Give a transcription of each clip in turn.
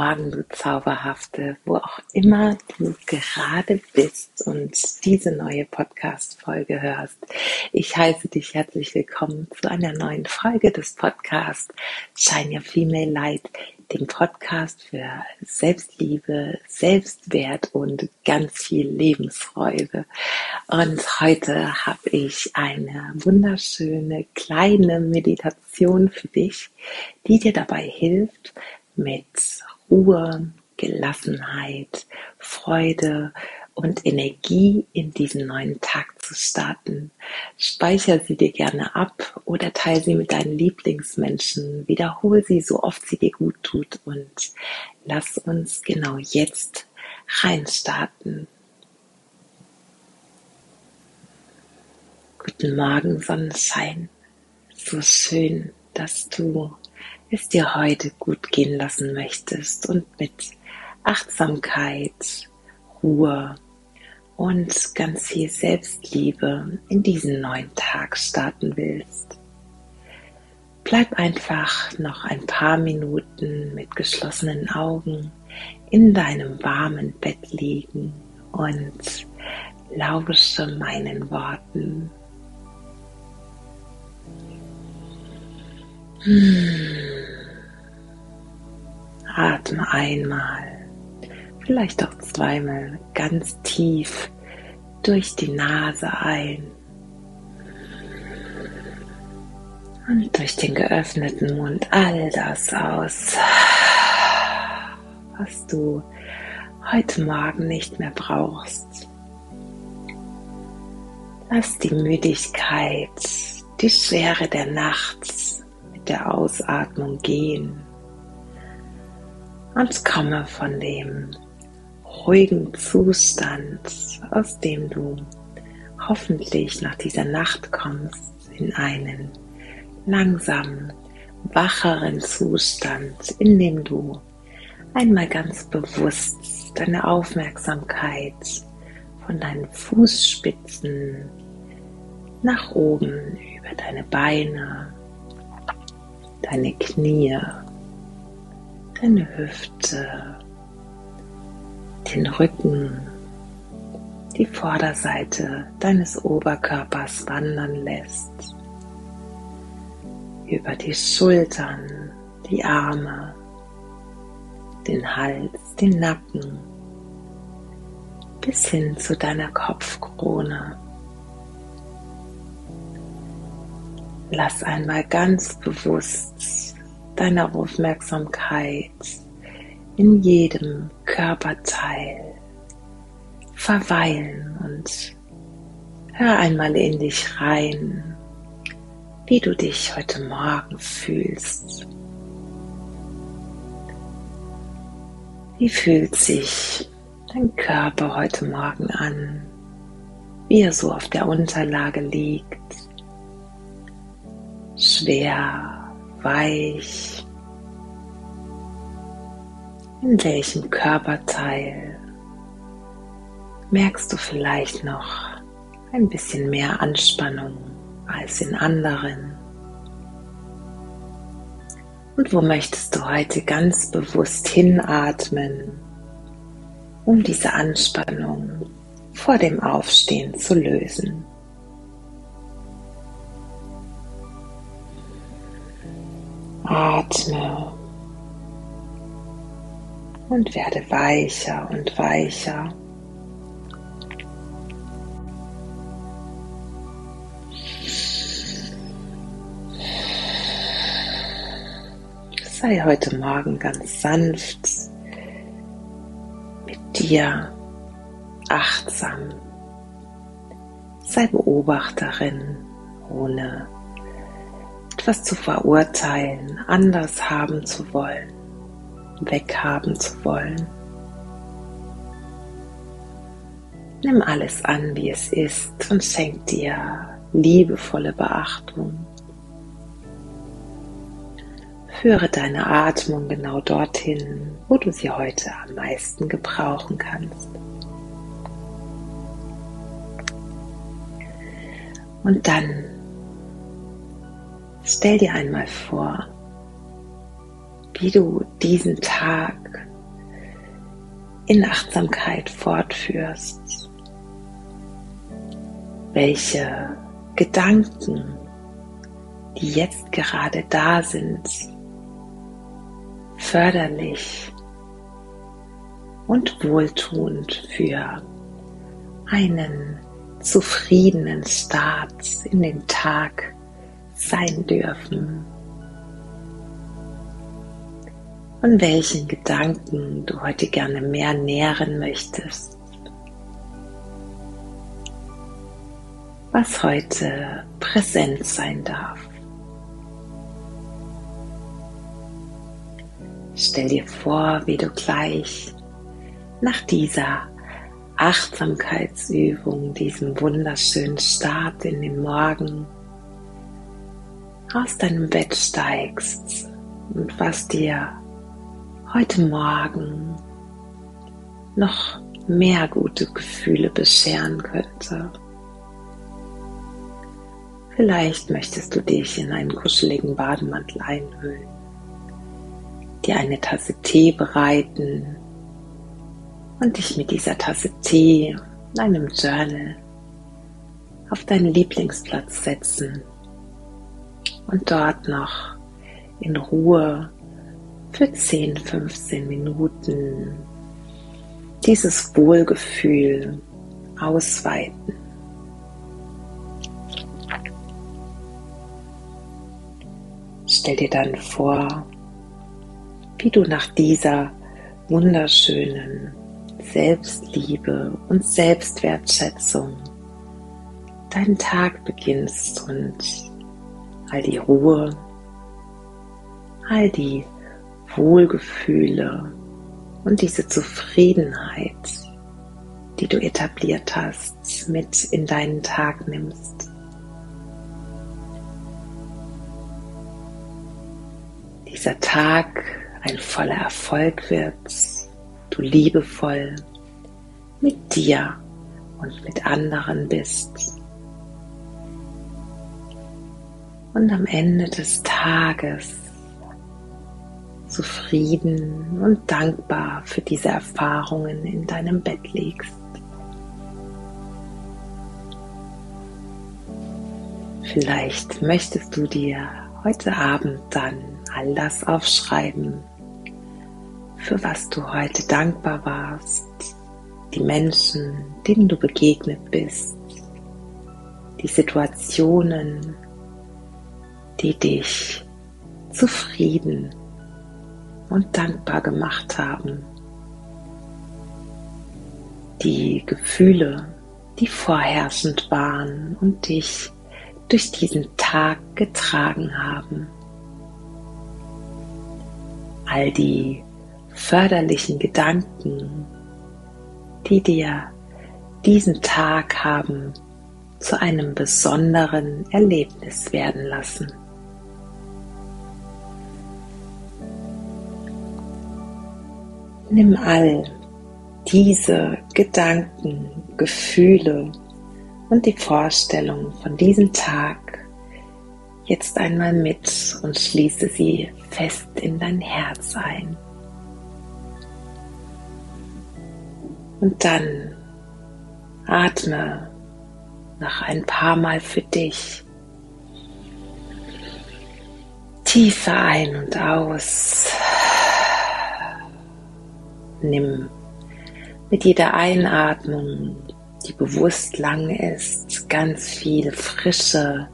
Morgen, du Zauberhafte, wo auch immer du gerade bist und diese neue Podcast-Folge hörst. Ich heiße dich herzlich willkommen zu einer neuen Folge des Podcasts Shine Your Female Light, dem Podcast für Selbstliebe, Selbstwert und ganz viel Lebensfreude. Und heute habe ich eine wunderschöne kleine Meditation für dich, die dir dabei hilft, mit Ruhe, Gelassenheit, Freude und Energie in diesen neuen Tag zu starten. Speicher sie dir gerne ab oder teile sie mit deinen Lieblingsmenschen. Wiederhole sie so oft sie dir gut tut und lass uns genau jetzt reinstarten. Guten Morgen, Sonnenschein. So schön, dass du es dir heute gut gehen lassen möchtest und mit Achtsamkeit, Ruhe und ganz viel Selbstliebe in diesen neuen Tag starten willst. Bleib einfach noch ein paar Minuten mit geschlossenen Augen in deinem warmen Bett liegen und lausche meinen Worten. Atme einmal. Vielleicht auch zweimal ganz tief durch die Nase ein. Und durch den geöffneten Mund. All das aus, was du heute Morgen nicht mehr brauchst. Lass die Müdigkeit, die Schwere der Nacht der Ausatmung gehen. Und komme von dem ruhigen Zustand, aus dem du hoffentlich nach dieser Nacht kommst, in einen langsamen, wacheren Zustand, in dem du einmal ganz bewusst deine Aufmerksamkeit von deinen Fußspitzen nach oben über deine Beine, deine Knie, deine Hüfte, den Rücken, die Vorderseite deines Oberkörpers wandern lässt, über die Schultern, die Arme, den Hals, den Nacken, bis hin zu deiner Kopfkrone. Lass einmal ganz bewusst deine Aufmerksamkeit in jedem Körperteil verweilen und hör einmal in dich rein, wie du dich heute Morgen fühlst. Wie fühlt sich dein Körper heute Morgen an, wie er so auf der Unterlage liegt? Schwer, weich, in welchem Körperteil merkst du vielleicht noch ein bisschen mehr Anspannung als in anderen? Und wo möchtest du heute ganz bewusst hinatmen, um diese Anspannung vor dem Aufstehen zu lösen? Atme und werde weicher und weicher. Sei heute Morgen ganz sanft mit dir, achtsam. Sei Beobachterin, ohne etwas zu verurteilen, anders haben zu wollen weghaben zu wollen. Nimm alles an, wie es ist und schenk dir liebevolle Beachtung. Führe deine Atmung genau dorthin, wo du sie heute am meisten gebrauchen kannst. Und dann stell dir einmal vor, wie du diesen Tag in Achtsamkeit fortführst, welche Gedanken, die jetzt gerade da sind, förderlich und wohltuend für einen zufriedenen Start in den Tag sein dürfen. Und welchen Gedanken du heute gerne mehr nähren möchtest. Was heute präsent sein darf. Stell dir vor, wie du gleich nach dieser Achtsamkeitsübung, diesem wunderschönen Start in den Morgen aus deinem Bett steigst und was dir heute Morgen noch mehr gute Gefühle bescheren könnte. Vielleicht möchtest du dich in einen kuscheligen Bademantel einhüllen, dir eine Tasse Tee bereiten und dich mit dieser Tasse Tee und einem Journal auf deinen Lieblingsplatz setzen und dort noch in Ruhe für 10, 15 Minuten dieses Wohlgefühl ausweiten. Stell dir dann vor, wie du nach dieser wunderschönen Selbstliebe und Selbstwertschätzung deinen Tag beginnst und all die Ruhe, all die Wohlgefühle und diese Zufriedenheit, die du etabliert hast, mit in deinen Tag nimmst. Dieser Tag ein voller Erfolg wird, du liebevoll mit dir und mit anderen bist. Und am Ende des Tages zufrieden und dankbar für diese Erfahrungen in deinem Bett liegst. Vielleicht möchtest du dir heute Abend dann all das aufschreiben, für was du heute dankbar warst, die Menschen, denen du begegnet bist, die Situationen, die dich zufrieden und dankbar gemacht haben, die Gefühle, die vorherrschend waren und dich durch diesen Tag getragen haben. All die förderlichen Gedanken, die dir diesen Tag haben zu einem besonderen Erlebnis werden lassen. Nimm all diese Gedanken, Gefühle und die Vorstellung von diesem Tag jetzt einmal mit und schließe sie fest in dein Herz ein. Und dann atme noch ein paar Mal für dich. Tiefer ein und aus. Nimm mit jeder Einatmung, die bewusst lang ist, ganz viel frische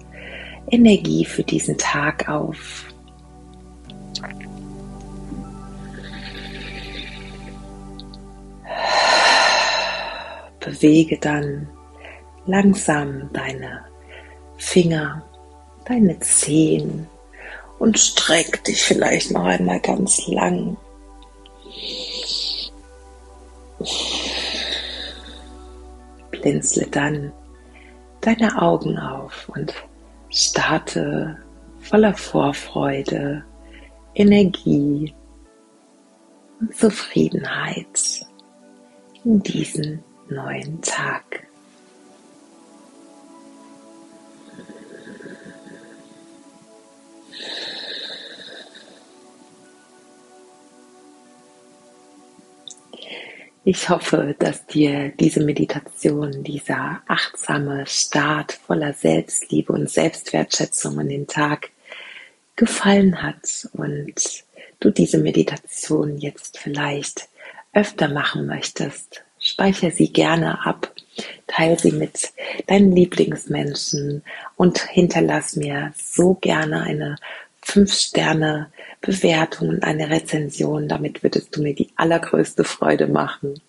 Energie für diesen Tag auf. bewege dann langsam deine Finger, deine Zehen und streck dich vielleicht noch einmal ganz lang. Blinzle dann deine Augen auf und starte voller Vorfreude, Energie und Zufriedenheit in diesen neuen Tag. Ich hoffe, dass dir diese Meditation, dieser achtsame Start voller Selbstliebe und Selbstwertschätzung in den Tag gefallen hat und du diese Meditation jetzt vielleicht öfter machen möchtest. Speicher sie gerne ab, teile sie mit deinen Lieblingsmenschen und hinterlass mir so gerne eine 5-Sterne Bewertung und eine Rezension. Damit würdest du mir die allergrößte Freude machen.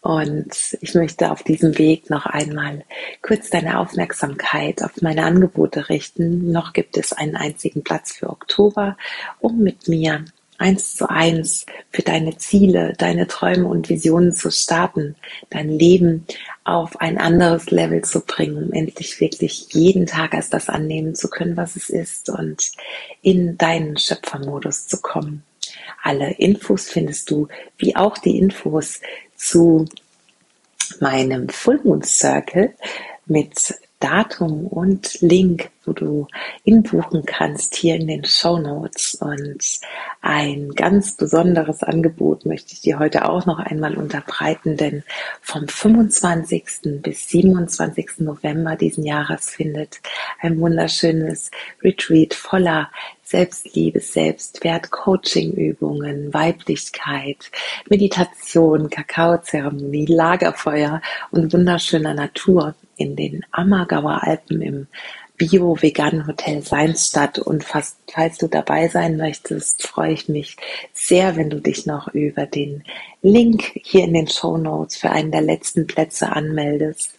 Und ich möchte auf diesem Weg noch einmal kurz deine Aufmerksamkeit auf meine Angebote richten. Noch gibt es einen einzigen Platz für Oktober, um mit mir eins zu eins für deine Ziele, deine Träume und Visionen zu starten, dein Leben auf ein anderes Level zu bringen, um endlich wirklich jeden Tag als das annehmen zu können, was es ist und in deinen Schöpfermodus zu kommen. Alle Infos findest du, wie auch die Infos zu meinem Full Moon Circle mit Datum und Link, wo du inbuchen kannst, hier in den Show Notes. Und ein ganz besonderes Angebot möchte ich dir heute auch noch einmal unterbreiten, denn vom 25. bis 27. November diesen Jahres findet ein wunderschönes Retreat voller Selbstliebe, Selbstwert, Coaching-Übungen, Weiblichkeit, Meditation, Kakaozeremonie, Lagerfeuer und wunderschöner Natur in den Ammergauer Alpen im Bio-Veganen Hotel Seinsstadt. Und fast, falls du dabei sein möchtest, freue ich mich sehr, wenn du dich noch über den Link hier in den Show Notes für einen der letzten Plätze anmeldest.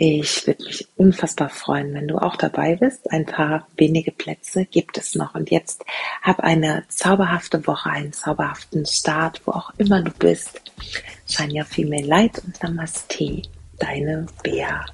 Ich würde mich unfassbar freuen, wenn du auch dabei bist. Ein paar wenige Plätze gibt es noch. Und jetzt hab eine zauberhafte Woche, einen zauberhaften Start, wo auch immer du bist. Shine your female light und Namaste. Deine Bea.